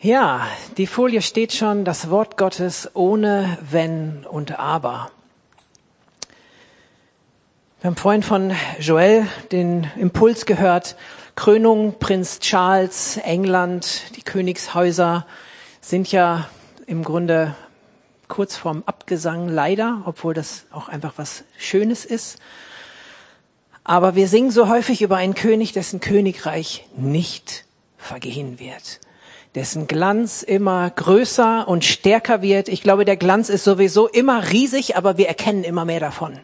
Ja, die Folie steht schon, das Wort Gottes ohne Wenn und Aber. Wir haben vorhin von Joel den Impuls gehört, Krönung, Prinz Charles, England, die Königshäuser sind ja im Grunde kurz vorm Abgesang leider, obwohl das auch einfach was Schönes ist. Aber wir singen so häufig über einen König, dessen Königreich nicht vergehen wird dessen Glanz immer größer und stärker wird. Ich glaube, der Glanz ist sowieso immer riesig, aber wir erkennen immer mehr davon.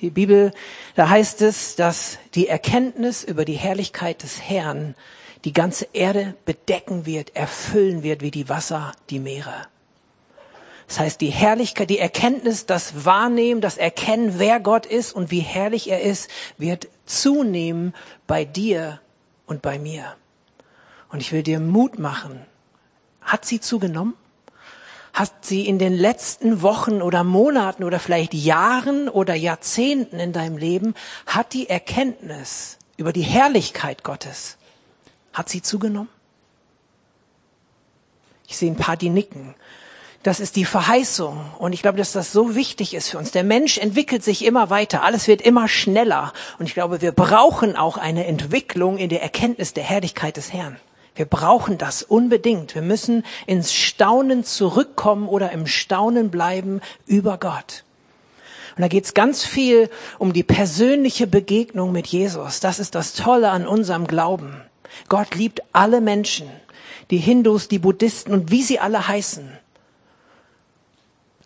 Die Bibel, da heißt es, dass die Erkenntnis über die Herrlichkeit des Herrn die ganze Erde bedecken wird, erfüllen wird wie die Wasser die Meere. Das heißt, die Herrlichkeit, die Erkenntnis, das Wahrnehmen, das Erkennen, wer Gott ist und wie herrlich er ist, wird zunehmen bei dir und bei mir. Und ich will dir Mut machen. Hat sie zugenommen? Hat sie in den letzten Wochen oder Monaten oder vielleicht Jahren oder Jahrzehnten in deinem Leben, hat die Erkenntnis über die Herrlichkeit Gottes, hat sie zugenommen? Ich sehe ein paar, die nicken. Das ist die Verheißung. Und ich glaube, dass das so wichtig ist für uns. Der Mensch entwickelt sich immer weiter. Alles wird immer schneller. Und ich glaube, wir brauchen auch eine Entwicklung in der Erkenntnis der Herrlichkeit des Herrn. Wir brauchen das unbedingt. Wir müssen ins Staunen zurückkommen oder im Staunen bleiben über Gott. Und da geht es ganz viel um die persönliche Begegnung mit Jesus. Das ist das Tolle an unserem Glauben. Gott liebt alle Menschen, die Hindus, die Buddhisten und wie sie alle heißen.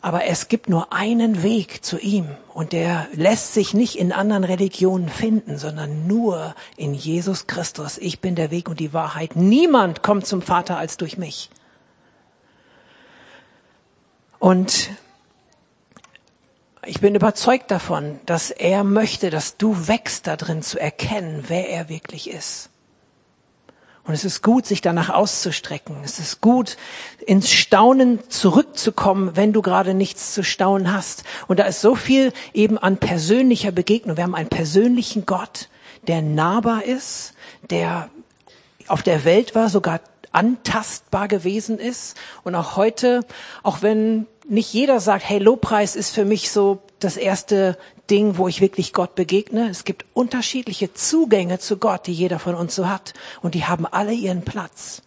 Aber es gibt nur einen Weg zu ihm und der lässt sich nicht in anderen Religionen finden, sondern nur in Jesus Christus. Ich bin der Weg und die Wahrheit. Niemand kommt zum Vater als durch mich. Und ich bin überzeugt davon, dass er möchte, dass du wächst darin zu erkennen, wer er wirklich ist. Und es ist gut, sich danach auszustrecken. Es ist gut, ins Staunen zurückzukommen, wenn du gerade nichts zu staunen hast. Und da ist so viel eben an persönlicher Begegnung. Wir haben einen persönlichen Gott, der nahbar ist, der auf der Welt war, sogar antastbar gewesen ist. Und auch heute, auch wenn nicht jeder sagt, hey, Lobpreis ist für mich so das erste Ding, wo ich wirklich Gott begegne. Es gibt unterschiedliche Zugänge zu Gott, die jeder von uns so hat. Und die haben alle ihren Platz.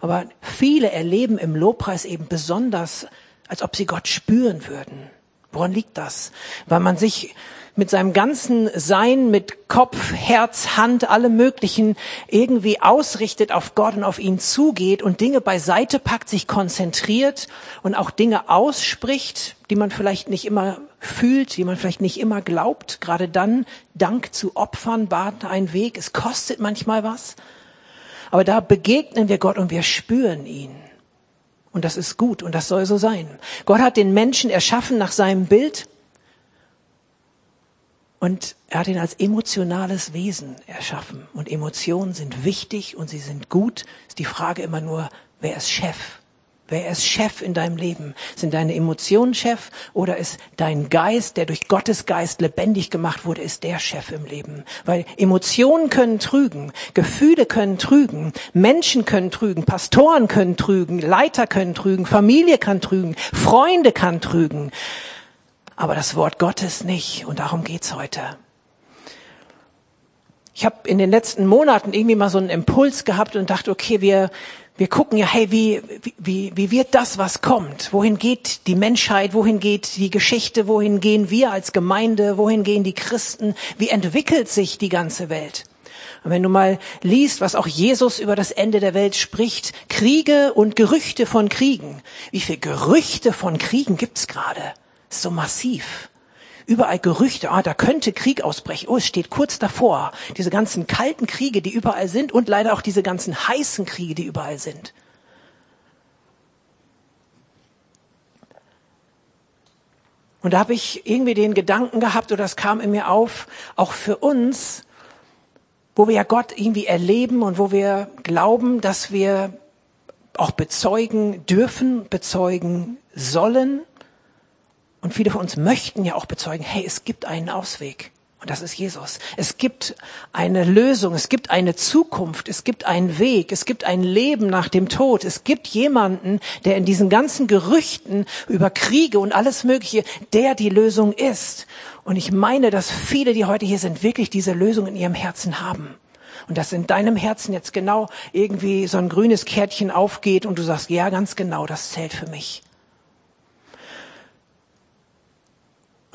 Aber viele erleben im Lobpreis eben besonders, als ob sie Gott spüren würden. Woran liegt das? Weil man sich mit seinem ganzen Sein, mit Kopf, Herz, Hand, alle möglichen irgendwie ausrichtet auf Gott und auf ihn zugeht und Dinge beiseite packt, sich konzentriert und auch Dinge ausspricht, die man vielleicht nicht immer fühlt, die man vielleicht nicht immer glaubt. Gerade dann Dank zu opfern, bat ein Weg. Es kostet manchmal was. Aber da begegnen wir Gott und wir spüren ihn. Und das ist gut und das soll so sein. Gott hat den Menschen erschaffen nach seinem Bild und er hat ihn als emotionales Wesen erschaffen. Und Emotionen sind wichtig und sie sind gut. Ist die Frage immer nur, wer ist Chef? Wer ist Chef in deinem Leben? Sind deine Emotionen Chef oder ist dein Geist, der durch Gottes Geist lebendig gemacht wurde, ist der Chef im Leben? Weil Emotionen können trügen, Gefühle können trügen, Menschen können trügen, Pastoren können trügen, Leiter können trügen, Familie kann trügen, Freunde kann trügen aber das Wort Gottes nicht. Und darum geht's heute. Ich habe in den letzten Monaten irgendwie mal so einen Impuls gehabt und dachte, okay, wir, wir gucken ja, hey, wie, wie, wie wird das, was kommt? Wohin geht die Menschheit? Wohin geht die Geschichte? Wohin gehen wir als Gemeinde? Wohin gehen die Christen? Wie entwickelt sich die ganze Welt? Und wenn du mal liest, was auch Jesus über das Ende der Welt spricht, Kriege und Gerüchte von Kriegen. Wie viele Gerüchte von Kriegen gibt's gerade? So massiv. Überall Gerüchte, ah, da könnte Krieg ausbrechen. Oh, es steht kurz davor. Diese ganzen kalten Kriege, die überall sind und leider auch diese ganzen heißen Kriege, die überall sind. Und da habe ich irgendwie den Gedanken gehabt, oder das kam in mir auf, auch für uns, wo wir ja Gott irgendwie erleben und wo wir glauben, dass wir auch bezeugen dürfen, bezeugen sollen, und viele von uns möchten ja auch bezeugen, hey, es gibt einen Ausweg. Und das ist Jesus. Es gibt eine Lösung, es gibt eine Zukunft, es gibt einen Weg, es gibt ein Leben nach dem Tod. Es gibt jemanden, der in diesen ganzen Gerüchten über Kriege und alles Mögliche, der die Lösung ist. Und ich meine, dass viele, die heute hier sind, wirklich diese Lösung in ihrem Herzen haben. Und dass in deinem Herzen jetzt genau irgendwie so ein grünes Kärtchen aufgeht und du sagst, ja, ganz genau, das zählt für mich.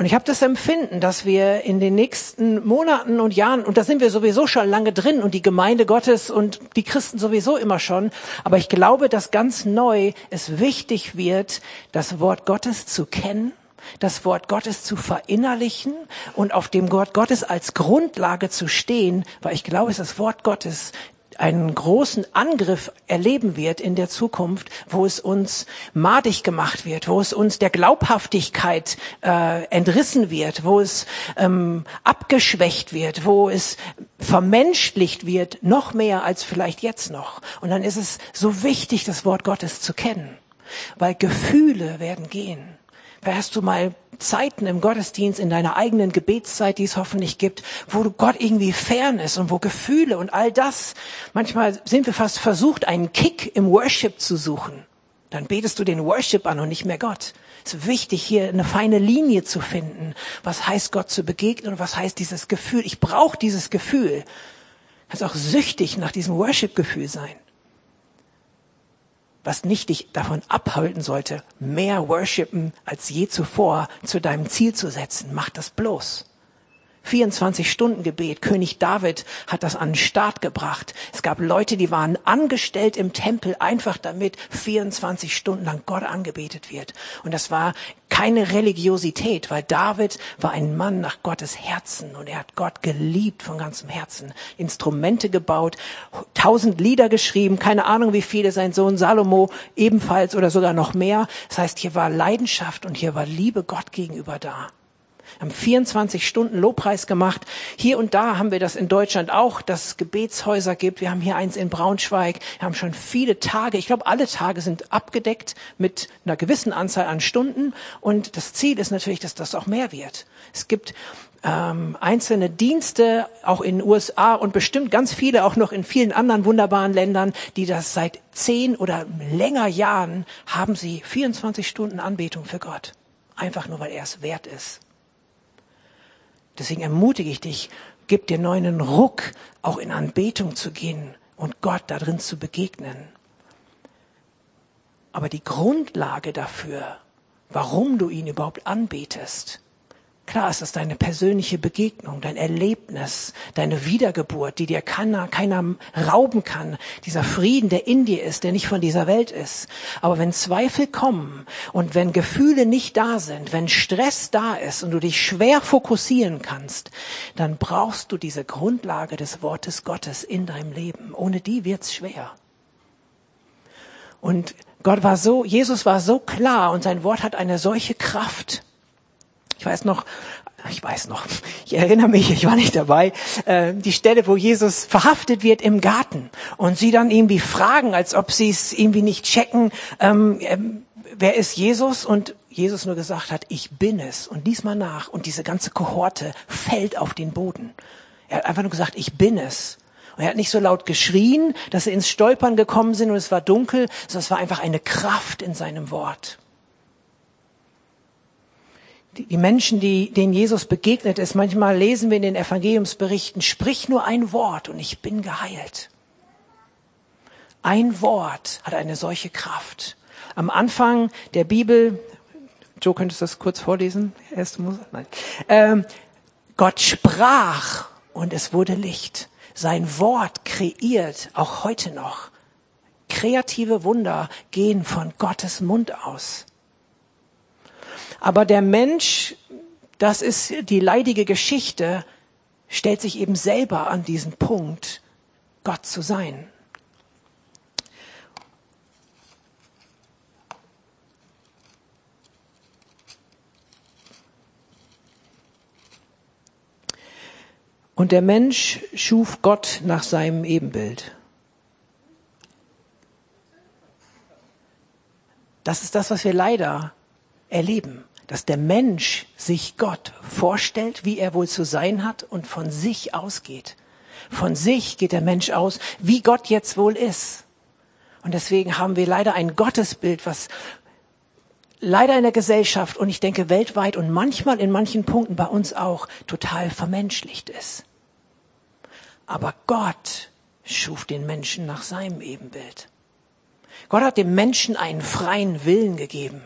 Und ich habe das Empfinden, dass wir in den nächsten Monaten und Jahren, und da sind wir sowieso schon lange drin und die Gemeinde Gottes und die Christen sowieso immer schon, aber ich glaube, dass ganz neu es wichtig wird, das Wort Gottes zu kennen, das Wort Gottes zu verinnerlichen und auf dem Wort Gottes als Grundlage zu stehen, weil ich glaube, es ist das Wort Gottes einen großen Angriff erleben wird in der Zukunft, wo es uns madig gemacht wird, wo es uns der Glaubhaftigkeit äh, entrissen wird, wo es ähm, abgeschwächt wird, wo es vermenschlicht wird, noch mehr als vielleicht jetzt noch. Und dann ist es so wichtig, das Wort Gottes zu kennen, weil Gefühle werden gehen. Hast du mal Zeiten im Gottesdienst, in deiner eigenen Gebetszeit, die es hoffentlich gibt, wo Gott irgendwie fern ist und wo Gefühle und all das, manchmal sind wir fast versucht, einen Kick im Worship zu suchen. Dann betest du den Worship an und nicht mehr Gott. Es ist wichtig, hier eine feine Linie zu finden. Was heißt Gott zu begegnen und was heißt dieses Gefühl? Ich brauche dieses Gefühl. Kannst auch süchtig nach diesem Worship-Gefühl sein was nicht dich davon abhalten sollte, mehr worshipen als je zuvor zu deinem Ziel zu setzen. Mach das bloß. 24 Stunden Gebet. König David hat das an den Start gebracht. Es gab Leute, die waren angestellt im Tempel, einfach damit 24 Stunden lang Gott angebetet wird. Und das war keine Religiosität, weil David war ein Mann nach Gottes Herzen und er hat Gott geliebt von ganzem Herzen. Instrumente gebaut, tausend Lieder geschrieben, keine Ahnung wie viele, sein Sohn Salomo ebenfalls oder sogar noch mehr. Das heißt, hier war Leidenschaft und hier war Liebe Gott gegenüber da haben 24 Stunden Lobpreis gemacht. Hier und da haben wir das in Deutschland auch, dass es Gebetshäuser gibt. Wir haben hier eins in Braunschweig. Wir haben schon viele Tage. Ich glaube, alle Tage sind abgedeckt mit einer gewissen Anzahl an Stunden. Und das Ziel ist natürlich, dass das auch mehr wird. Es gibt ähm, einzelne Dienste, auch in den USA und bestimmt ganz viele auch noch in vielen anderen wunderbaren Ländern, die das seit zehn oder länger Jahren haben sie 24 Stunden Anbetung für Gott. Einfach nur, weil er es wert ist. Deswegen ermutige ich dich, gib dir neuen Ruck, auch in Anbetung zu gehen und Gott darin zu begegnen. Aber die Grundlage dafür, warum du ihn überhaupt anbetest, Klar ist das deine persönliche Begegnung, dein Erlebnis, deine Wiedergeburt, die dir keiner, keiner rauben kann. Dieser Frieden, der in dir ist, der nicht von dieser Welt ist. Aber wenn Zweifel kommen und wenn Gefühle nicht da sind, wenn Stress da ist und du dich schwer fokussieren kannst, dann brauchst du diese Grundlage des Wortes Gottes in deinem Leben. Ohne die wird's schwer. Und Gott war so, Jesus war so klar und sein Wort hat eine solche Kraft ich weiß noch, ich weiß noch, ich erinnere mich, ich war nicht dabei, äh, die Stelle, wo Jesus verhaftet wird im Garten und sie dann irgendwie fragen, als ob sie es irgendwie nicht checken, ähm, ähm, wer ist Jesus? Und Jesus nur gesagt hat, ich bin es. Und lies mal nach. Und diese ganze Kohorte fällt auf den Boden. Er hat einfach nur gesagt, ich bin es. Und er hat nicht so laut geschrien, dass sie ins Stolpern gekommen sind und es war dunkel, sondern es war einfach eine Kraft in seinem Wort die Menschen, die, denen Jesus begegnet ist, manchmal lesen wir in den Evangeliumsberichten, sprich nur ein Wort und ich bin geheilt. Ein Wort hat eine solche Kraft. Am Anfang der Bibel, Joe, könntest du das kurz vorlesen? Erste Mose? Nein. Ähm, Gott sprach und es wurde Licht. Sein Wort kreiert, auch heute noch. Kreative Wunder gehen von Gottes Mund aus. Aber der Mensch, das ist die leidige Geschichte, stellt sich eben selber an diesen Punkt, Gott zu sein. Und der Mensch schuf Gott nach seinem Ebenbild. Das ist das, was wir leider erleben. dass der Mensch sich Gott vorstellt, wie er wohl zu sein hat und von sich ausgeht. Von sich geht der Mensch aus, wie Gott jetzt wohl ist. Und deswegen haben wir leider ein Gottesbild, was leider in der Gesellschaft und ich denke weltweit und manchmal in manchen Punkten bei uns auch total vermenschlicht ist. Aber Gott schuf den Menschen nach seinem Ebenbild. Gott hat dem Menschen einen freien Willen gegeben.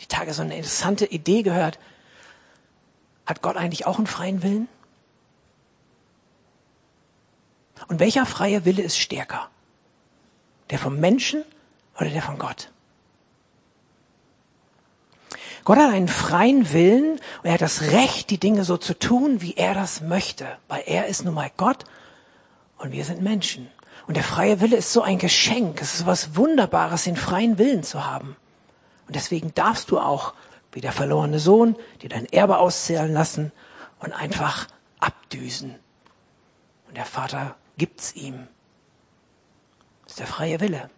Die Tage so eine interessante Idee gehört. Hat Gott eigentlich auch einen freien Willen? Und welcher freie Wille ist stärker? Der vom Menschen oder der von Gott? Gott hat einen freien Willen und er hat das Recht, die Dinge so zu tun, wie er das möchte, weil er ist nun mal Gott und wir sind Menschen. Und der freie Wille ist so ein Geschenk. Es ist was Wunderbares, den freien Willen zu haben. Und deswegen darfst du auch, wie der verlorene Sohn, dir dein Erbe auszählen lassen und einfach abdüsen. Und der Vater gibt's ihm. Das ist der freie Wille.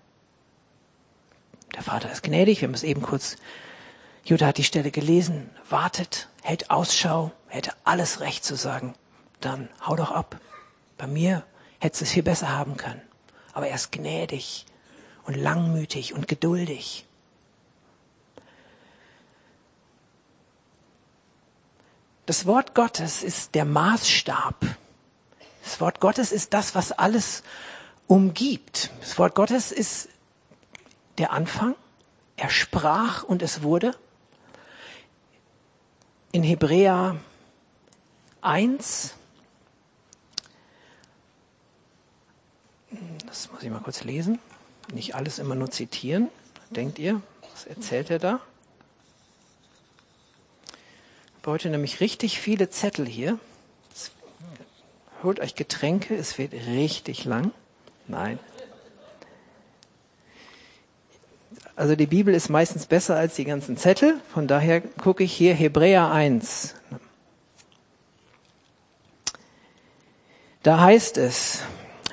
Der Vater ist gnädig. Wir haben es eben kurz Judah hat die Stelle gelesen, wartet, hält Ausschau, hätte alles recht zu sagen. Dann hau doch ab. Bei mir hättest du es viel besser haben können. Aber er ist gnädig und langmütig und geduldig. Das Wort Gottes ist der Maßstab. Das Wort Gottes ist das, was alles umgibt. Das Wort Gottes ist der Anfang. Er sprach und es wurde in Hebräer 1, das muss ich mal kurz lesen, nicht alles immer nur zitieren, denkt ihr, was erzählt er da? Habe heute nämlich richtig viele Zettel hier. Holt euch Getränke, es wird richtig lang. Nein, Also die Bibel ist meistens besser als die ganzen Zettel. Von daher gucke ich hier Hebräer 1. Da heißt es,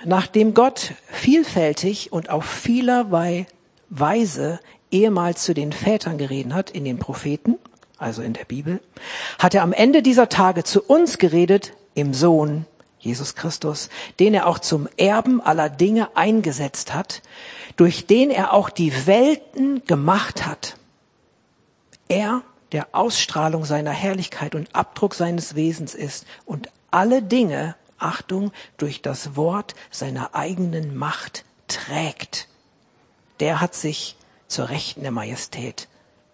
nachdem Gott vielfältig und auf vielerlei Weise ehemals zu den Vätern geredet hat in den Propheten, also in der Bibel, hat er am Ende dieser Tage zu uns geredet im Sohn Jesus Christus, den er auch zum Erben aller Dinge eingesetzt hat, durch den er auch die Welten gemacht hat. Er, der Ausstrahlung seiner Herrlichkeit und Abdruck seines Wesens ist und alle Dinge, Achtung, durch das Wort seiner eigenen Macht trägt. Der hat sich zur Rechten der Majestät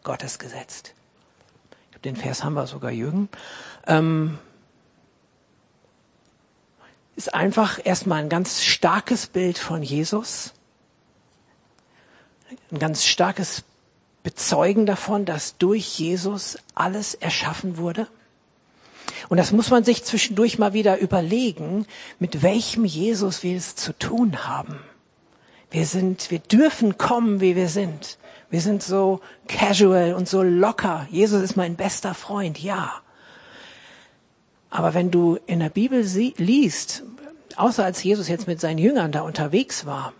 Gottes gesetzt. Den Vers haben wir sogar, Jürgen. Ähm, ist einfach erstmal ein ganz starkes Bild von Jesus. Ein ganz starkes Bezeugen davon, dass durch Jesus alles erschaffen wurde. Und das muss man sich zwischendurch mal wieder überlegen, mit welchem Jesus wir es zu tun haben. Wir sind, wir dürfen kommen, wie wir sind. Wir sind so casual und so locker. Jesus ist mein bester Freund, ja. Aber wenn du in der Bibel liest, außer als Jesus jetzt mit seinen Jüngern da unterwegs war,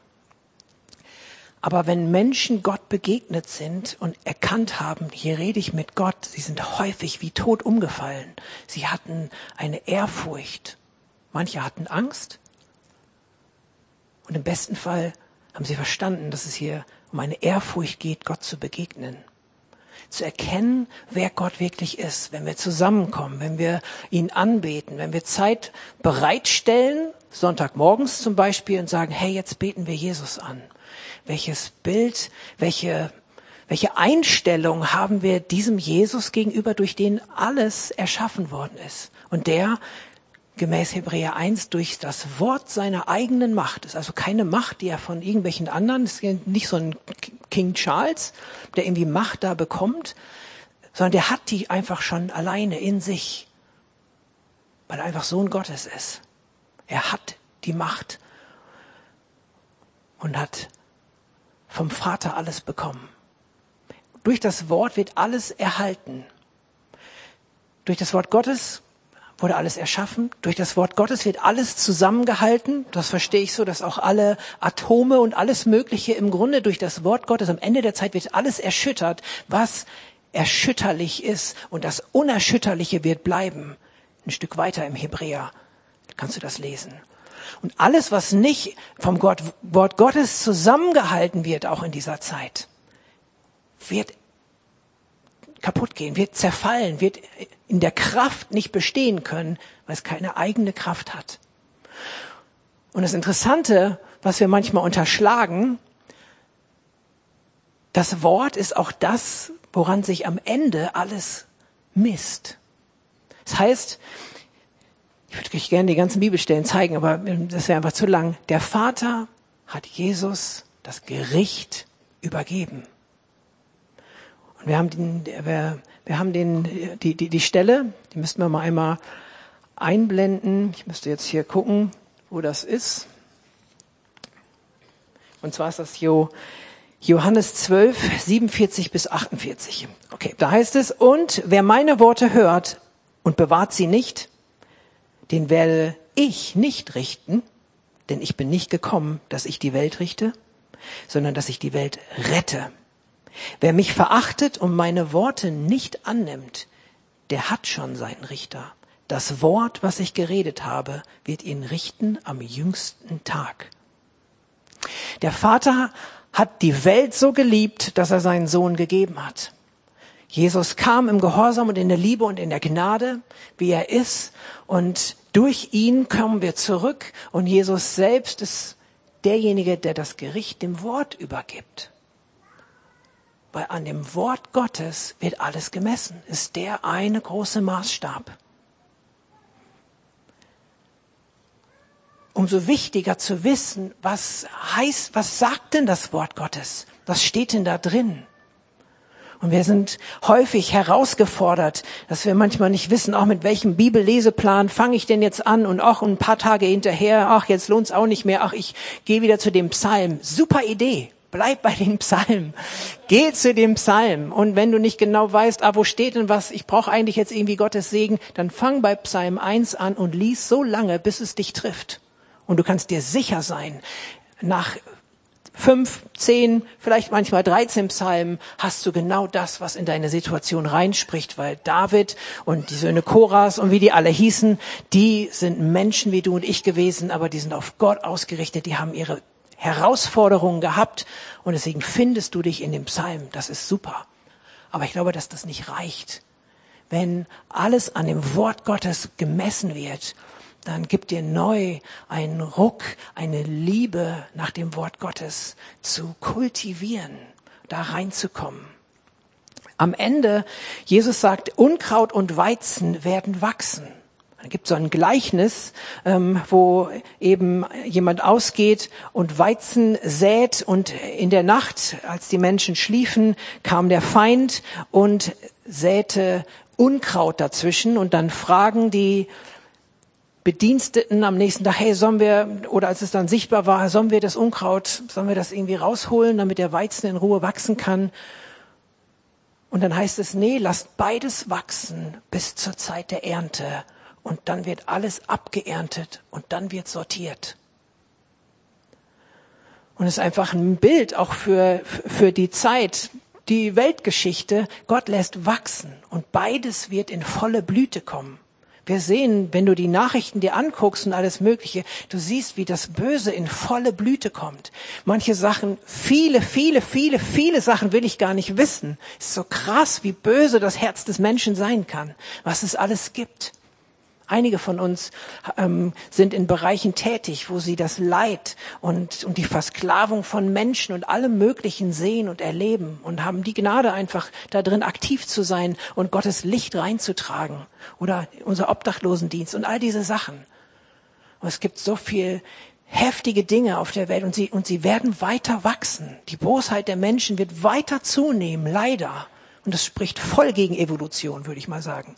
aber wenn Menschen Gott begegnet sind und erkannt haben, hier rede ich mit Gott, sie sind häufig wie tot umgefallen. Sie hatten eine Ehrfurcht. Manche hatten Angst. Und im besten Fall haben sie verstanden, dass es hier um eine Ehrfurcht geht, Gott zu begegnen zu erkennen, wer Gott wirklich ist, wenn wir zusammenkommen, wenn wir ihn anbeten, wenn wir Zeit bereitstellen, Sonntagmorgens zum Beispiel, und sagen, hey, jetzt beten wir Jesus an. Welches Bild, welche, welche Einstellung haben wir diesem Jesus gegenüber, durch den alles erschaffen worden ist? Und der gemäß Hebräer 1 durch das Wort seiner eigenen Macht. ist also keine Macht, die er von irgendwelchen anderen, es ist nicht so ein King Charles, der irgendwie Macht da bekommt, sondern der hat die einfach schon alleine in sich, weil er einfach Sohn Gottes ist. Er hat die Macht und hat vom Vater alles bekommen. Durch das Wort wird alles erhalten. Durch das Wort Gottes wurde alles erschaffen. Durch das Wort Gottes wird alles zusammengehalten. Das verstehe ich so, dass auch alle Atome und alles Mögliche im Grunde durch das Wort Gottes am Ende der Zeit wird alles erschüttert, was unerschütterlich ist und das Unerschütterliche wird bleiben. Ein Stück weiter im Hebräer kannst du das lesen. Und alles, was nicht vom Gott, Wort Gottes zusammengehalten wird, auch in dieser Zeit, wird kaputt gehen, wird zerfallen, wird in der Kraft nicht bestehen können, weil es keine eigene Kraft hat. Und das Interessante, was wir manchmal unterschlagen, das Wort ist auch das, woran sich am Ende alles misst. Das heißt, ich würde euch gerne die ganzen Bibelstellen zeigen, aber das wäre einfach zu lang. Der Vater hat Jesus das Gericht übergeben. Wir haben den, wir, wir haben den, die, die, die Stelle, die müssten wir mal einmal einblenden. Ich müsste jetzt hier gucken, wo das ist. Und zwar ist das Jo, Johannes 12, 47 bis 48. Okay, da heißt es, und wer meine Worte hört und bewahrt sie nicht, den werde ich nicht richten, denn ich bin nicht gekommen, dass ich die Welt richte, sondern dass ich die Welt rette. Wer mich verachtet und meine Worte nicht annimmt, der hat schon seinen Richter. Das Wort, was ich geredet habe, wird ihn richten am jüngsten Tag. Der Vater hat die Welt so geliebt, dass er seinen Sohn gegeben hat. Jesus kam im Gehorsam und in der Liebe und in der Gnade, wie er ist. Und durch ihn kommen wir zurück. Und Jesus selbst ist derjenige, der das Gericht dem Wort übergibt. Weil an dem Wort Gottes wird alles gemessen. Ist der eine große Maßstab. umso wichtiger zu wissen, was heißt, was sagt denn das Wort Gottes? Was steht denn da drin? Und wir sind häufig herausgefordert, dass wir manchmal nicht wissen, auch mit welchem Bibelleseplan fange ich denn jetzt an und auch ein paar Tage hinterher, ach, jetzt lohnt's auch nicht mehr, ach, ich gehe wieder zu dem Psalm. Super Idee. Bleib bei den Psalmen. Geh zu dem Psalm. Und wenn du nicht genau weißt, ah, wo steht denn was, ich brauche eigentlich jetzt irgendwie Gottes Segen, dann fang bei Psalm 1 an und lies so lange, bis es dich trifft. Und du kannst dir sicher sein, nach fünf, zehn, vielleicht manchmal 13 Psalmen hast du genau das, was in deine Situation reinspricht, weil David und die Söhne Koras und wie die alle hießen, die sind Menschen wie du und ich gewesen, aber die sind auf Gott ausgerichtet, die haben ihre Herausforderungen gehabt und deswegen findest du dich in dem Psalm. Das ist super. Aber ich glaube, dass das nicht reicht. Wenn alles an dem Wort Gottes gemessen wird dann gibt dir neu einen Ruck, eine Liebe nach dem Wort Gottes zu kultivieren, da reinzukommen. Am Ende, Jesus sagt, Unkraut und Weizen werden wachsen. Da gibt so ein Gleichnis, ähm, wo eben jemand ausgeht und Weizen sät und in der Nacht, als die Menschen schliefen, kam der Feind und säte Unkraut dazwischen und dann fragen die Bediensteten am nächsten Tag, hey, sollen wir, oder als es dann sichtbar war, sollen wir das Unkraut, sollen wir das irgendwie rausholen, damit der Weizen in Ruhe wachsen kann? Und dann heißt es, nee, lasst beides wachsen bis zur Zeit der Ernte. Und dann wird alles abgeerntet und dann wird sortiert. Und es ist einfach ein Bild auch für, für die Zeit, die Weltgeschichte. Gott lässt wachsen und beides wird in volle Blüte kommen. Wir sehen, wenn du die Nachrichten dir anguckst und alles Mögliche, du siehst, wie das Böse in volle Blüte kommt. Manche Sachen, viele, viele, viele, viele Sachen will ich gar nicht wissen. Es ist so krass, wie böse das Herz des Menschen sein kann, was es alles gibt. Einige von uns ähm, sind in Bereichen tätig, wo sie das Leid und, und die Versklavung von Menschen und allem Möglichen sehen und erleben und haben die Gnade einfach da drin aktiv zu sein und Gottes Licht reinzutragen. Oder unser Obdachlosendienst und all diese Sachen. Und es gibt so viel heftige Dinge auf der Welt und sie, und sie werden weiter wachsen. Die Bosheit der Menschen wird weiter zunehmen, leider. Und das spricht voll gegen Evolution, würde ich mal sagen.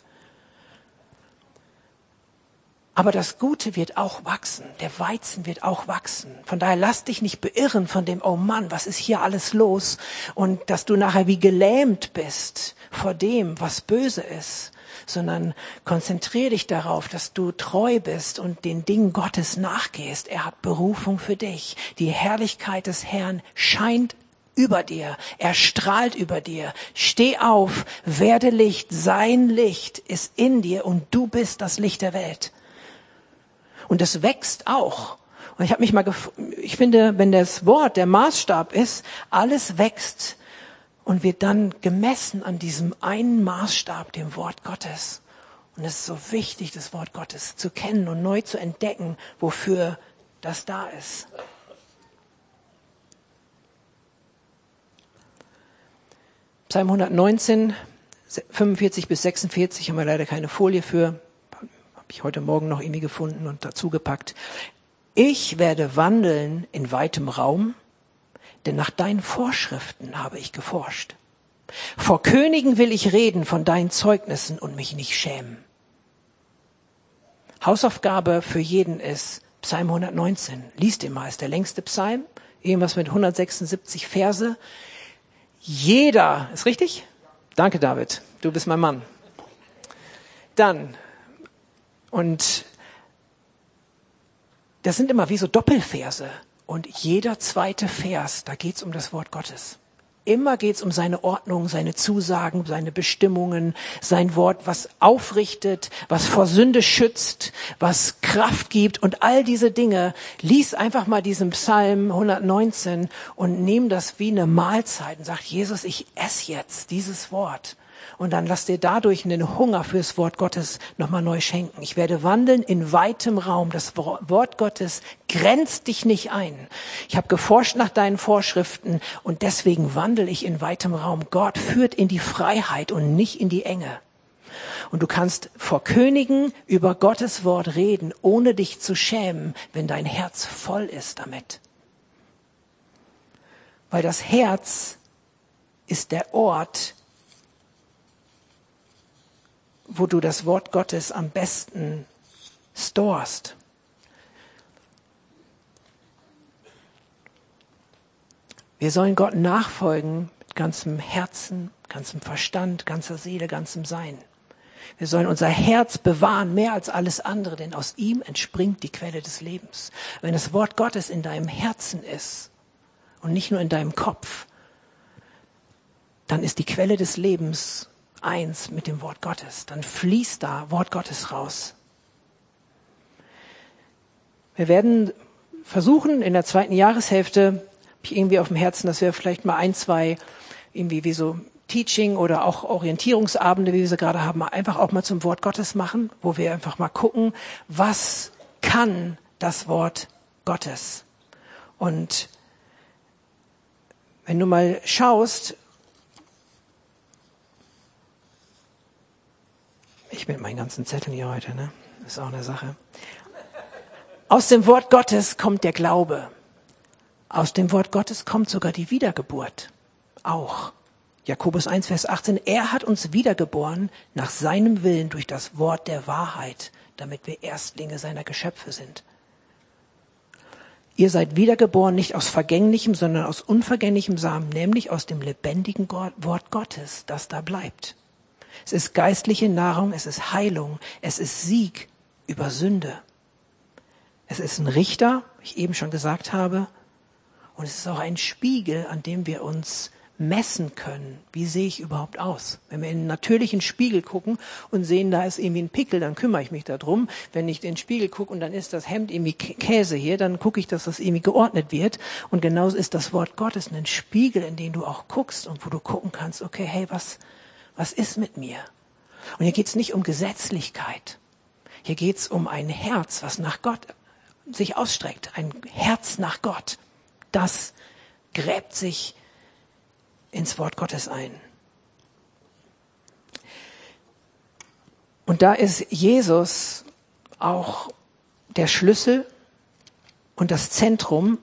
Aber das Gute wird auch wachsen. Der Weizen wird auch wachsen. Von daher lass dich nicht beirren von dem, oh Mann, was ist hier alles los? Und dass du nachher wie gelähmt bist vor dem, was böse ist. Sondern konzentriere dich darauf, dass du treu bist und den Dingen Gottes nachgehst. Er hat Berufung für dich. Die Herrlichkeit des Herrn scheint über dir. Er strahlt über dir. Steh auf, werde Licht. Sein Licht ist in dir und du bist das Licht der Welt. Und es wächst auch. Und ich habe mich mal, ich finde, wenn das Wort der Maßstab ist, alles wächst und wird dann gemessen an diesem einen Maßstab, dem Wort Gottes. Und es ist so wichtig, das Wort Gottes zu kennen und neu zu entdecken, wofür das da ist. Psalm 119, 45 bis 46 haben wir leider keine Folie für. Habe ich heute Morgen noch irgendwie gefunden und dazu gepackt. Ich werde wandeln in weitem Raum, denn nach deinen Vorschriften habe ich geforscht. Vor Königen will ich reden von deinen Zeugnissen und mich nicht schämen. Hausaufgabe für jeden ist Psalm 119. Lies den mal, ist der längste Psalm, irgendwas mit 176 Verse. Jeder, ist richtig? Danke, David. Du bist mein Mann. Dann, und das sind immer wie so Doppelverse. Und jeder zweite Vers, da geht's um das Wort Gottes. Immer geht's um seine Ordnung, seine Zusagen, seine Bestimmungen, sein Wort, was aufrichtet, was vor Sünde schützt, was Kraft gibt und all diese Dinge. Lies einfach mal diesen Psalm 119 und nimm das wie eine Mahlzeit und sag, Jesus, ich esse jetzt dieses Wort. Und dann lass dir dadurch einen Hunger fürs Wort Gottes nochmal neu schenken. Ich werde wandeln in weitem Raum. Das Wort Gottes grenzt dich nicht ein. Ich habe geforscht nach deinen Vorschriften und deswegen wandel ich in weitem Raum. Gott führt in die Freiheit und nicht in die Enge. Und du kannst vor Königen über Gottes Wort reden, ohne dich zu schämen, wenn dein Herz voll ist damit. Weil das Herz ist der Ort, wo du das Wort Gottes am besten storst. Wir sollen Gott nachfolgen mit ganzem Herzen, ganzem Verstand, ganzer Seele, ganzem Sein. Wir sollen unser Herz bewahren, mehr als alles andere, denn aus ihm entspringt die Quelle des Lebens. Wenn das Wort Gottes in deinem Herzen ist und nicht nur in deinem Kopf, dann ist die Quelle des Lebens eins mit dem Wort Gottes. Dann fließt da Wort Gottes raus. Wir werden versuchen, in der zweiten Jahreshälfte, habe ich irgendwie auf dem Herzen, dass wir vielleicht mal ein, zwei, irgendwie wie so Teaching oder auch Orientierungsabende, wie wir sie gerade haben, einfach auch mal zum Wort Gottes machen, wo wir einfach mal gucken, was kann das Wort Gottes? Und wenn du mal schaust, Ich mit meinen ganzen Zetteln hier heute, ne? Ist auch eine Sache. Aus dem Wort Gottes kommt der Glaube. Aus dem Wort Gottes kommt sogar die Wiedergeburt. Auch. Jakobus 1, Vers 18. Er hat uns wiedergeboren nach seinem Willen durch das Wort der Wahrheit, damit wir Erstlinge seiner Geschöpfe sind. Ihr seid wiedergeboren nicht aus vergänglichem, sondern aus unvergänglichem Samen, nämlich aus dem lebendigen Wort Gottes, das da bleibt. Es ist geistliche Nahrung, es ist Heilung, es ist Sieg über Sünde. Es ist ein Richter, wie ich eben schon gesagt habe, und es ist auch ein Spiegel, an dem wir uns messen können, wie sehe ich überhaupt aus. Wenn wir in einen natürlichen Spiegel gucken und sehen, da ist irgendwie ein Pickel, dann kümmere ich mich darum. Wenn ich in den Spiegel gucke und dann ist das Hemd irgendwie Käse hier, dann gucke ich, dass das irgendwie geordnet wird. Und genauso ist das Wort Gottes ein Spiegel, in den du auch guckst und wo du gucken kannst, okay, hey, was, was ist mit mir? Und hier geht es nicht um Gesetzlichkeit. Hier geht es um ein Herz, was nach Gott sich ausstreckt. Ein Herz nach Gott. Das gräbt sich ins Wort Gottes ein. Und da ist Jesus auch der Schlüssel und das Zentrum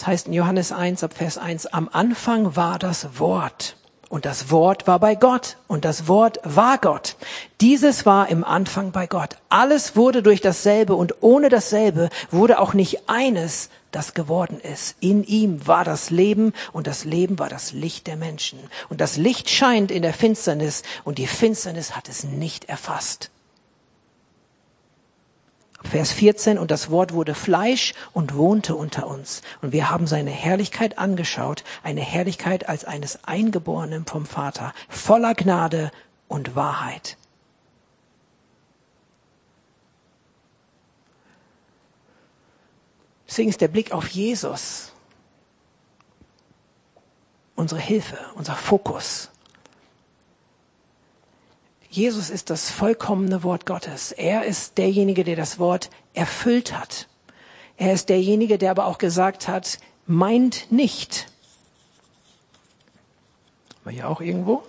Das heißt in Johannes 1 ab Vers 1, am Anfang war das Wort. Und das Wort war bei Gott und das Wort war Gott. Dieses war im Anfang bei Gott. Alles wurde durch dasselbe und ohne dasselbe wurde auch nicht eines, das geworden ist. In ihm war das Leben und das Leben war das Licht der Menschen. Und das Licht scheint in der Finsternis und die Finsternis hat es nicht erfasst. Vers 14, und das Wort wurde Fleisch und wohnte unter uns. Und wir haben seine Herrlichkeit angeschaut, eine Herrlichkeit als eines Eingeborenen vom Vater, voller Gnade und Wahrheit. Deswegen ist der Blick auf Jesus unsere Hilfe, unser Fokus. Jesus ist das vollkommene Wort Gottes. Er ist derjenige, der das Wort erfüllt hat. Er ist derjenige, der aber auch gesagt hat, meint nicht. War hier auch irgendwo?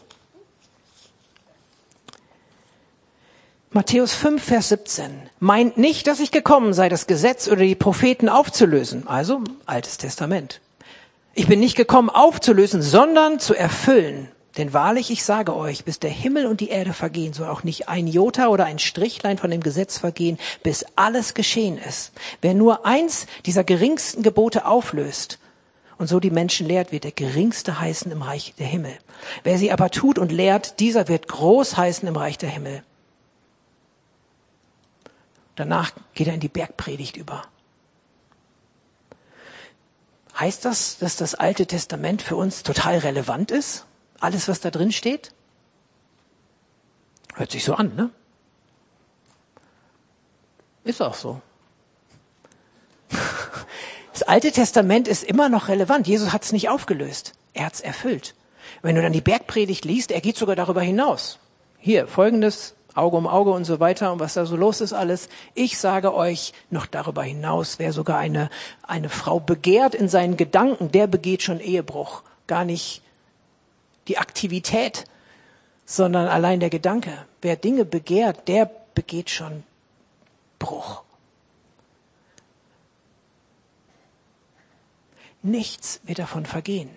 Matthäus 5, Vers 17. Meint nicht, dass ich gekommen sei, das Gesetz oder die Propheten aufzulösen. Also Altes Testament. Ich bin nicht gekommen aufzulösen, sondern zu erfüllen. Denn wahrlich, ich sage euch, bis der Himmel und die Erde vergehen, soll auch nicht ein Jota oder ein Strichlein von dem Gesetz vergehen, bis alles geschehen ist. Wer nur eins dieser geringsten Gebote auflöst und so die Menschen lehrt, wird der geringste heißen im Reich der Himmel. Wer sie aber tut und lehrt, dieser wird groß heißen im Reich der Himmel. Danach geht er in die Bergpredigt über. Heißt das, dass das Alte Testament für uns total relevant ist? Alles, was da drin steht? Hört sich so an, ne? Ist auch so. Das Alte Testament ist immer noch relevant. Jesus hat es nicht aufgelöst. Er hat es erfüllt. Wenn du dann die Bergpredigt liest, er geht sogar darüber hinaus. Hier, folgendes Auge um Auge und so weiter und was da so los ist alles. Ich sage euch noch darüber hinaus, wer sogar eine, eine Frau begehrt in seinen Gedanken, der begeht schon Ehebruch. Gar nicht die Aktivität, sondern allein der Gedanke. Wer Dinge begehrt, der begeht schon Bruch. Nichts wird davon vergehen.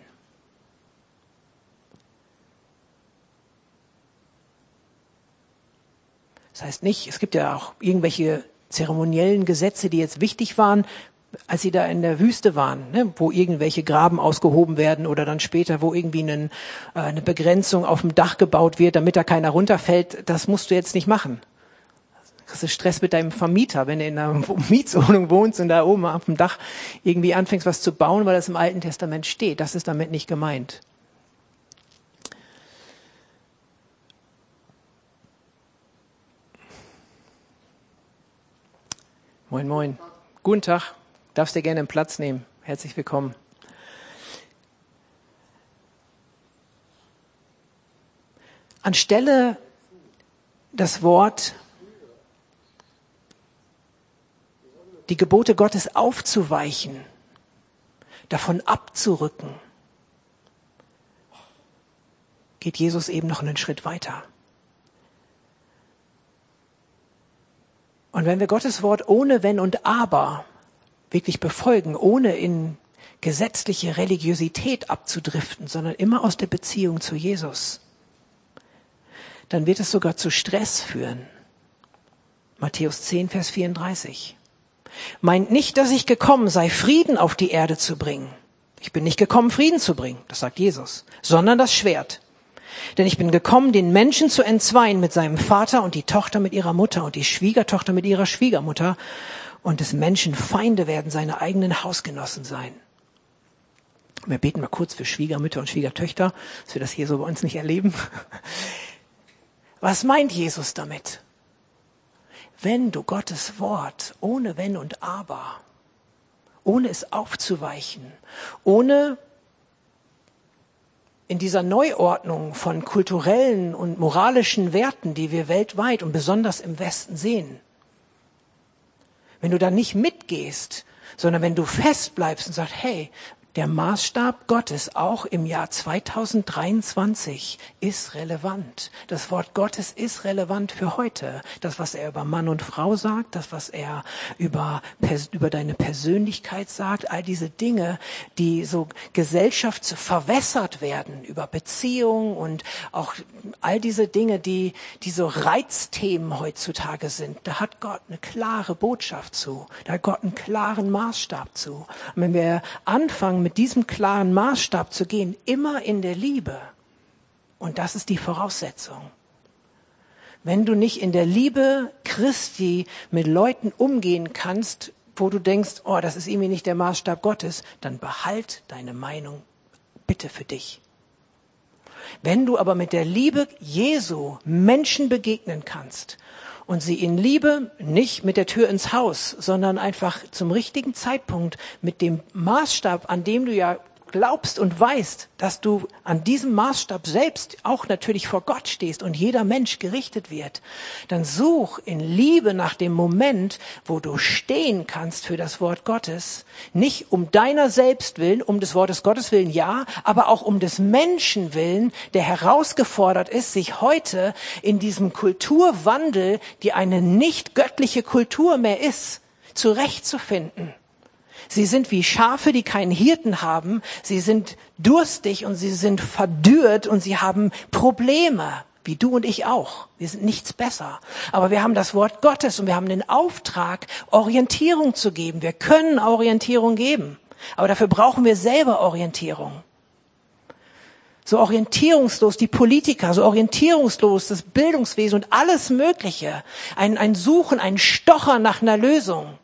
Das heißt nicht, es gibt ja auch irgendwelche zeremoniellen Gesetze, die jetzt wichtig waren, als sie da in der Wüste waren, ne, wo irgendwelche Graben ausgehoben werden oder dann später, wo irgendwie einen, äh, eine Begrenzung auf dem Dach gebaut wird, damit da keiner runterfällt, das musst du jetzt nicht machen. Das ist Stress mit deinem Vermieter, wenn du in einer Mietswohnung wohnst und da oben auf dem Dach irgendwie anfängst, was zu bauen, weil das im Alten Testament steht. Das ist damit nicht gemeint. Moin, moin. Guten Tag. Darfst dir gerne einen Platz nehmen. Herzlich willkommen. Anstelle das Wort, die Gebote Gottes aufzuweichen, davon abzurücken, geht Jesus eben noch einen Schritt weiter. Und wenn wir Gottes Wort ohne Wenn und Aber wirklich befolgen, ohne in gesetzliche Religiosität abzudriften, sondern immer aus der Beziehung zu Jesus, dann wird es sogar zu Stress führen. Matthäus 10, Vers 34. Meint nicht, dass ich gekommen sei, Frieden auf die Erde zu bringen. Ich bin nicht gekommen, Frieden zu bringen, das sagt Jesus, sondern das Schwert. Denn ich bin gekommen, den Menschen zu entzweien mit seinem Vater und die Tochter mit ihrer Mutter und die Schwiegertochter mit ihrer Schwiegermutter. Und des Menschen Feinde werden seine eigenen Hausgenossen sein. Wir beten mal kurz für Schwiegermütter und Schwiegertöchter, dass wir das hier so bei uns nicht erleben. Was meint Jesus damit? Wenn du Gottes Wort ohne Wenn und Aber, ohne es aufzuweichen, ohne in dieser Neuordnung von kulturellen und moralischen Werten, die wir weltweit und besonders im Westen sehen, wenn du da nicht mitgehst, sondern wenn du festbleibst und sagst, hey, der Maßstab Gottes auch im Jahr 2023 ist relevant. Das Wort Gottes ist relevant für heute. Das, was er über Mann und Frau sagt, das, was er über, über deine Persönlichkeit sagt, all diese Dinge, die so Gesellschaft verwässert werden, über Beziehung und auch all diese Dinge, die, die so Reizthemen heutzutage sind. Da hat Gott eine klare Botschaft zu. Da hat Gott einen klaren Maßstab zu. Und wenn wir anfangen, mit diesem klaren Maßstab zu gehen, immer in der Liebe. Und das ist die Voraussetzung. wenn du nicht in der Liebe Christi mit Leuten umgehen kannst, wo du denkst, oh, das ist irgendwie nicht der Maßstab Gottes, dann behalt deine Meinung bitte für dich. Wenn du aber mit der Liebe Jesu Menschen begegnen kannst und sie in Liebe nicht mit der Tür ins Haus, sondern einfach zum richtigen Zeitpunkt mit dem Maßstab, an dem du ja glaubst und weißt, dass du an diesem Maßstab selbst auch natürlich vor Gott stehst und jeder Mensch gerichtet wird, dann such in Liebe nach dem Moment, wo du stehen kannst für das Wort Gottes, nicht um deiner selbst willen, um des Wortes Gottes willen, ja, aber auch um des Menschen willen, der herausgefordert ist, sich heute in diesem Kulturwandel, die eine nicht göttliche Kultur mehr ist, zurechtzufinden. Sie sind wie Schafe, die keinen Hirten haben. Sie sind durstig und sie sind verdürrt und sie haben Probleme, wie du und ich auch. Wir sind nichts besser. Aber wir haben das Wort Gottes und wir haben den Auftrag, Orientierung zu geben. Wir können Orientierung geben. Aber dafür brauchen wir selber Orientierung. So orientierungslos die Politiker, so orientierungslos das Bildungswesen und alles Mögliche. Ein, ein Suchen, ein Stocher nach einer Lösung.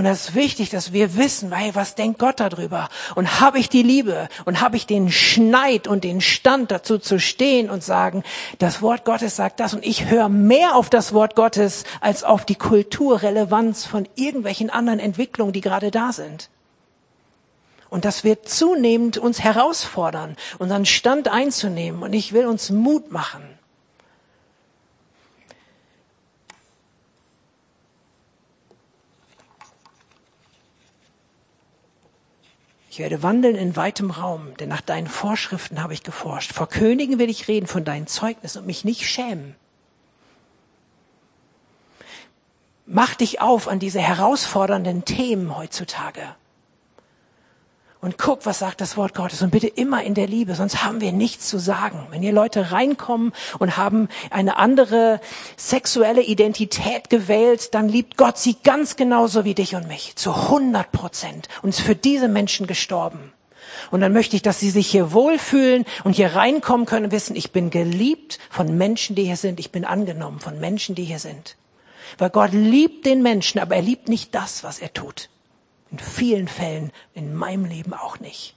Und das ist wichtig, dass wir wissen, hey, was denkt Gott darüber? Und habe ich die Liebe und habe ich den Schneid und den Stand dazu zu stehen und sagen, das Wort Gottes sagt das und ich höre mehr auf das Wort Gottes als auf die Kulturrelevanz von irgendwelchen anderen Entwicklungen, die gerade da sind. Und das wird zunehmend uns herausfordern, unseren Stand einzunehmen. Und ich will uns Mut machen. Ich werde wandeln in weitem Raum, denn nach deinen Vorschriften habe ich geforscht. Vor Königen will ich reden von deinen Zeugnissen und mich nicht schämen. Mach dich auf an diese herausfordernden Themen heutzutage und guck, was sagt das Wort Gottes und bitte immer in der Liebe, sonst haben wir nichts zu sagen. Wenn hier Leute reinkommen und haben eine andere sexuelle Identität gewählt, dann liebt Gott sie ganz genauso wie dich und mich, zu 100 Prozent und ist für diese Menschen gestorben. Und dann möchte ich, dass sie sich hier wohlfühlen und hier reinkommen können und wissen, ich bin geliebt von Menschen, die hier sind, ich bin angenommen von Menschen, die hier sind. Weil Gott liebt den Menschen, aber er liebt nicht das, was er tut. In vielen Fällen in meinem Leben auch nicht.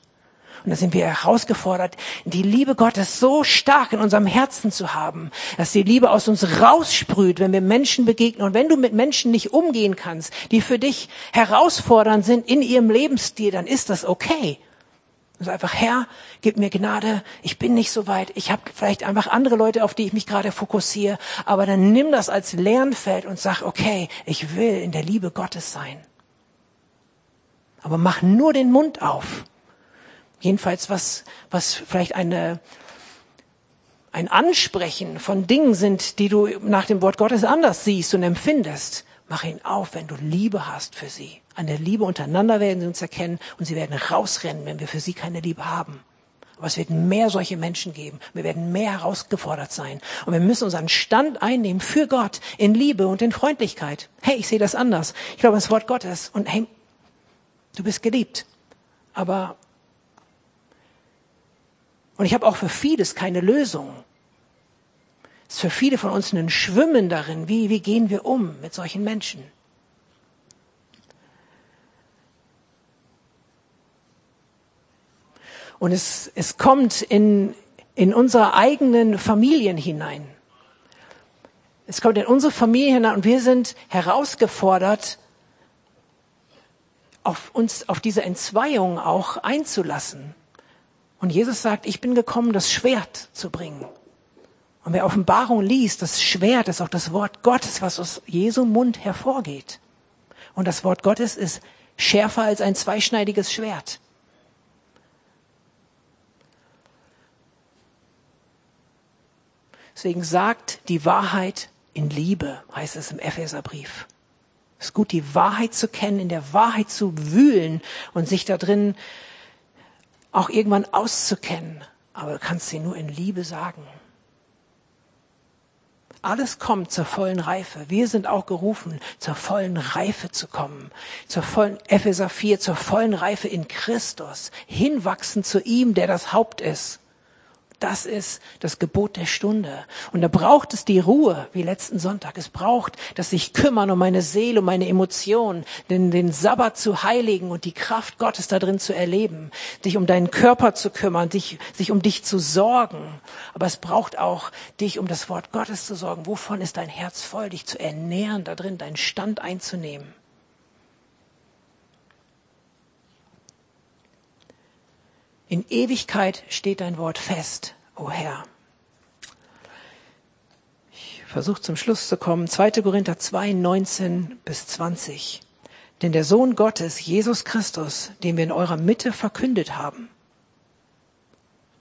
Und da sind wir herausgefordert, die Liebe Gottes so stark in unserem Herzen zu haben, dass die Liebe aus uns raussprüht, wenn wir Menschen begegnen. Und wenn du mit Menschen nicht umgehen kannst, die für dich herausfordernd sind in ihrem Lebensstil, dann ist das okay. Also einfach, Herr, gib mir Gnade, ich bin nicht so weit, ich habe vielleicht einfach andere Leute, auf die ich mich gerade fokussiere, aber dann nimm das als Lernfeld und sag, okay, ich will in der Liebe Gottes sein. Aber mach nur den Mund auf. Jedenfalls was, was vielleicht eine, ein Ansprechen von Dingen sind, die du nach dem Wort Gottes anders siehst und empfindest. Mach ihn auf, wenn du Liebe hast für sie. An der Liebe untereinander werden sie uns erkennen und sie werden rausrennen, wenn wir für sie keine Liebe haben. Aber es wird mehr solche Menschen geben. Wir werden mehr herausgefordert sein. Und wir müssen unseren Stand einnehmen für Gott in Liebe und in Freundlichkeit. Hey, ich sehe das anders. Ich glaube das Wort Gottes. Und hey, Du bist geliebt. Aber, und ich habe auch für vieles keine Lösung. Es ist für viele von uns ein Schwimmen darin. Wie, wie gehen wir um mit solchen Menschen? Und es, es kommt in, in unsere eigenen Familien hinein. Es kommt in unsere Familie hinein und wir sind herausgefordert, auf uns, auf diese Entzweiung auch einzulassen. Und Jesus sagt, ich bin gekommen, das Schwert zu bringen. Und wer Offenbarung liest, das Schwert ist auch das Wort Gottes, was aus Jesu Mund hervorgeht. Und das Wort Gottes ist schärfer als ein zweischneidiges Schwert. Deswegen sagt die Wahrheit in Liebe, heißt es im Epheserbrief. Es ist gut, die Wahrheit zu kennen, in der Wahrheit zu wühlen und sich da drin auch irgendwann auszukennen. Aber du kannst sie nur in Liebe sagen. Alles kommt zur vollen Reife. Wir sind auch gerufen, zur vollen Reife zu kommen. Zur vollen, Epheser 4, zur vollen Reife in Christus. Hinwachsen zu ihm, der das Haupt ist. Das ist das Gebot der Stunde. Und da braucht es die Ruhe, wie letzten Sonntag. Es braucht das sich kümmern um meine Seele, um meine Emotionen, den, den Sabbat zu heiligen und die Kraft Gottes da drin zu erleben, dich um deinen Körper zu kümmern, dich, sich um dich zu sorgen. Aber es braucht auch dich um das Wort Gottes zu sorgen. Wovon ist dein Herz voll, dich zu ernähren da drin, deinen Stand einzunehmen? In Ewigkeit steht dein Wort fest, o Herr. Ich versuche zum Schluss zu kommen. 2. Korinther 2, 19 bis 20. Denn der Sohn Gottes, Jesus Christus, den wir in eurer Mitte verkündet haben,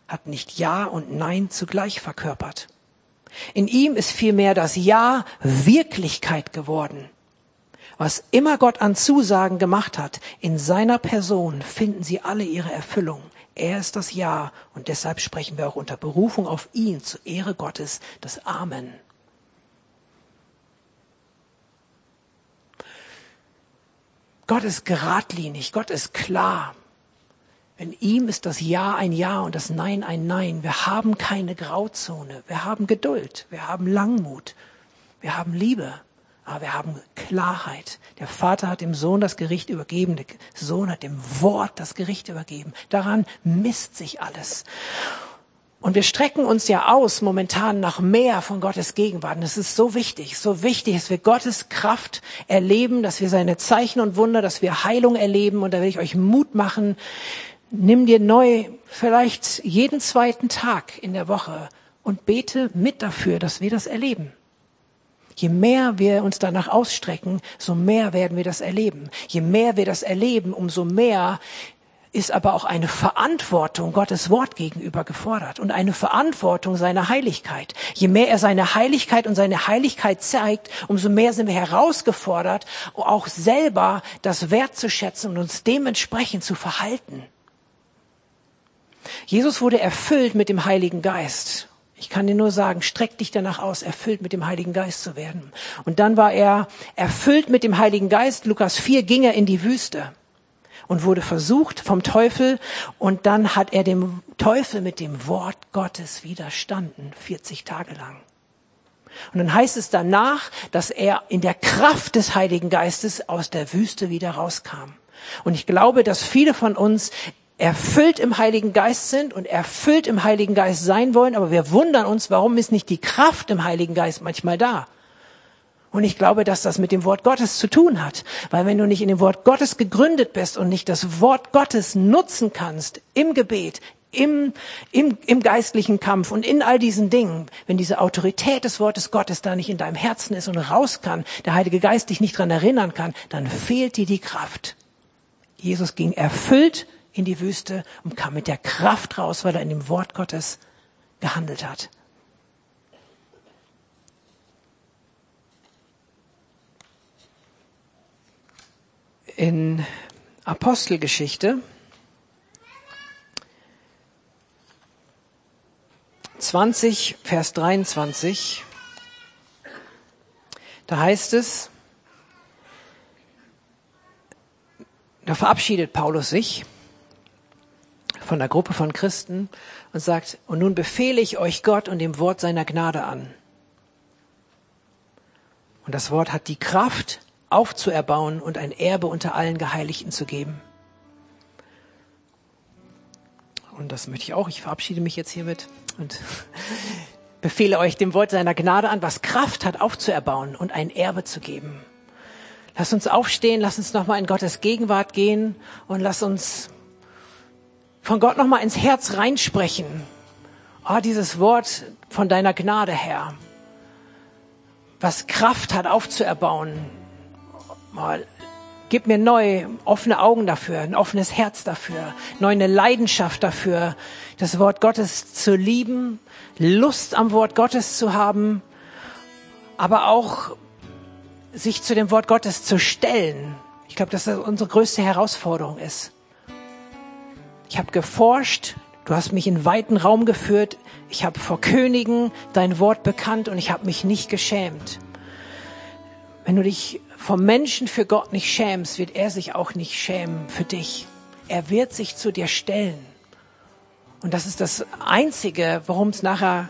hat nicht Ja und Nein zugleich verkörpert. In ihm ist vielmehr das Ja Wirklichkeit geworden. Was immer Gott an Zusagen gemacht hat, in seiner Person finden sie alle ihre Erfüllung. Er ist das Ja und deshalb sprechen wir auch unter Berufung auf ihn zur Ehre Gottes das Amen. Gott ist geradlinig, Gott ist klar. In ihm ist das Ja ein Ja und das Nein ein Nein. Wir haben keine Grauzone. Wir haben Geduld. Wir haben Langmut. Wir haben Liebe. Aber wir haben Klarheit. Der Vater hat dem Sohn das Gericht übergeben. Der Sohn hat dem Wort das Gericht übergeben. Daran misst sich alles. Und wir strecken uns ja aus momentan nach mehr von Gottes Gegenwart. Und es ist so wichtig, so wichtig, dass wir Gottes Kraft erleben, dass wir seine Zeichen und Wunder, dass wir Heilung erleben. Und da will ich euch Mut machen. Nimm dir neu, vielleicht jeden zweiten Tag in der Woche und bete mit dafür, dass wir das erleben. Je mehr wir uns danach ausstrecken, so mehr werden wir das erleben. Je mehr wir das erleben, umso mehr ist aber auch eine Verantwortung Gottes Wort gegenüber gefordert und eine Verantwortung seiner Heiligkeit. Je mehr er seine Heiligkeit und seine Heiligkeit zeigt, umso mehr sind wir herausgefordert, auch selber das wertzuschätzen und uns dementsprechend zu verhalten. Jesus wurde erfüllt mit dem Heiligen Geist. Ich kann dir nur sagen, streck dich danach aus, erfüllt mit dem Heiligen Geist zu werden. Und dann war er erfüllt mit dem Heiligen Geist. Lukas 4 ging er in die Wüste und wurde versucht vom Teufel. Und dann hat er dem Teufel mit dem Wort Gottes widerstanden, 40 Tage lang. Und dann heißt es danach, dass er in der Kraft des Heiligen Geistes aus der Wüste wieder rauskam. Und ich glaube, dass viele von uns erfüllt im Heiligen Geist sind und erfüllt im Heiligen Geist sein wollen, aber wir wundern uns, warum ist nicht die Kraft im Heiligen Geist manchmal da? Und ich glaube, dass das mit dem Wort Gottes zu tun hat. Weil wenn du nicht in dem Wort Gottes gegründet bist und nicht das Wort Gottes nutzen kannst im Gebet, im, im, im geistlichen Kampf und in all diesen Dingen, wenn diese Autorität des Wortes Gottes da nicht in deinem Herzen ist und raus kann, der Heilige Geist dich nicht dran erinnern kann, dann fehlt dir die Kraft. Jesus ging erfüllt in die Wüste und kam mit der Kraft raus, weil er in dem Wort Gottes gehandelt hat. In Apostelgeschichte 20, Vers 23, da heißt es, da verabschiedet Paulus sich von einer Gruppe von Christen und sagt, und nun befehle ich euch Gott und dem Wort seiner Gnade an. Und das Wort hat die Kraft, aufzuerbauen und ein Erbe unter allen Geheiligten zu geben. Und das möchte ich auch. Ich verabschiede mich jetzt hiermit und befehle euch dem Wort seiner Gnade an, was Kraft hat, aufzuerbauen und ein Erbe zu geben. Lass uns aufstehen, lass uns nochmal in Gottes Gegenwart gehen und lass uns von Gott nochmal ins Herz reinsprechen. Oh, dieses Wort von deiner Gnade, Herr, was Kraft hat aufzuerbauen. Mal, gib mir neu offene Augen dafür, ein offenes Herz dafür, neu eine Leidenschaft dafür, das Wort Gottes zu lieben, Lust am Wort Gottes zu haben, aber auch sich zu dem Wort Gottes zu stellen. Ich glaube, dass das unsere größte Herausforderung ist. Ich habe geforscht, du hast mich in weiten Raum geführt, ich habe vor Königen dein Wort bekannt und ich habe mich nicht geschämt. Wenn du dich vom Menschen für Gott nicht schämst, wird er sich auch nicht schämen für dich. Er wird sich zu dir stellen. Und das ist das Einzige, worum es nachher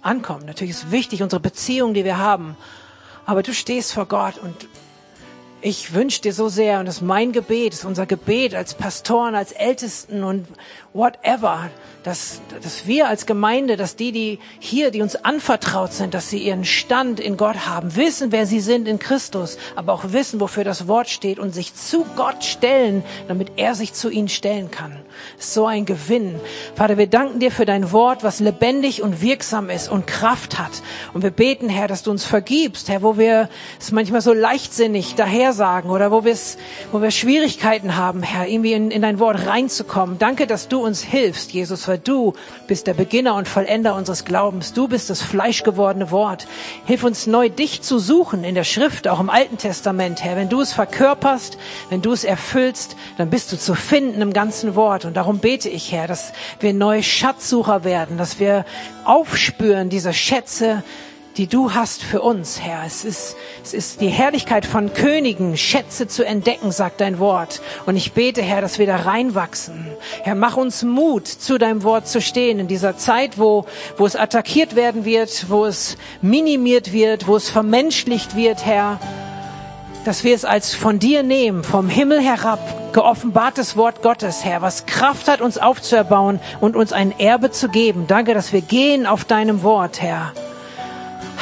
ankommt. Natürlich ist wichtig unsere Beziehung, die wir haben. Aber du stehst vor Gott und ich wünsche dir so sehr, und das ist mein Gebet, das ist unser Gebet als Pastoren, als Ältesten und whatever, dass, dass wir als Gemeinde, dass die, die hier, die uns anvertraut sind, dass sie ihren Stand in Gott haben, wissen, wer sie sind in Christus, aber auch wissen, wofür das Wort steht und sich zu Gott stellen, damit er sich zu ihnen stellen kann. So ein Gewinn. Vater, wir danken dir für dein Wort, was lebendig und wirksam ist und Kraft hat. Und wir beten, Herr, dass du uns vergibst, Herr, wo wir es manchmal so leichtsinnig daher sagen oder wo wo wir Schwierigkeiten haben, Herr, irgendwie in, in dein Wort reinzukommen. Danke, dass du uns hilfst, Jesus, weil du bist der Beginner und Vollender unseres Glaubens. Du bist das fleischgewordene Wort. Hilf uns neu, dich zu suchen in der Schrift, auch im Alten Testament, Herr. Wenn du es verkörperst, wenn du es erfüllst, dann bist du zu finden im ganzen Wort. Und darum bete ich, Herr, dass wir neue Schatzsucher werden, dass wir aufspüren diese Schätze, die du hast für uns, Herr. Es ist, es ist die Herrlichkeit von Königen, Schätze zu entdecken, sagt dein Wort. Und ich bete, Herr, dass wir da reinwachsen. Herr, mach uns Mut, zu deinem Wort zu stehen in dieser Zeit, wo, wo es attackiert werden wird, wo es minimiert wird, wo es vermenschlicht wird, Herr. Dass wir es als von dir nehmen, vom Himmel herab, geoffenbartes Wort Gottes, Herr, was Kraft hat, uns aufzuerbauen und uns ein Erbe zu geben. Danke, dass wir gehen auf deinem Wort, Herr.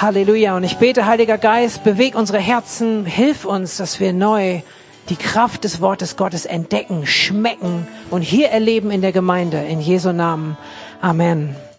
Halleluja. Und ich bete, Heiliger Geist, beweg unsere Herzen, hilf uns, dass wir neu die Kraft des Wortes Gottes entdecken, schmecken und hier erleben in der Gemeinde. In Jesu Namen. Amen.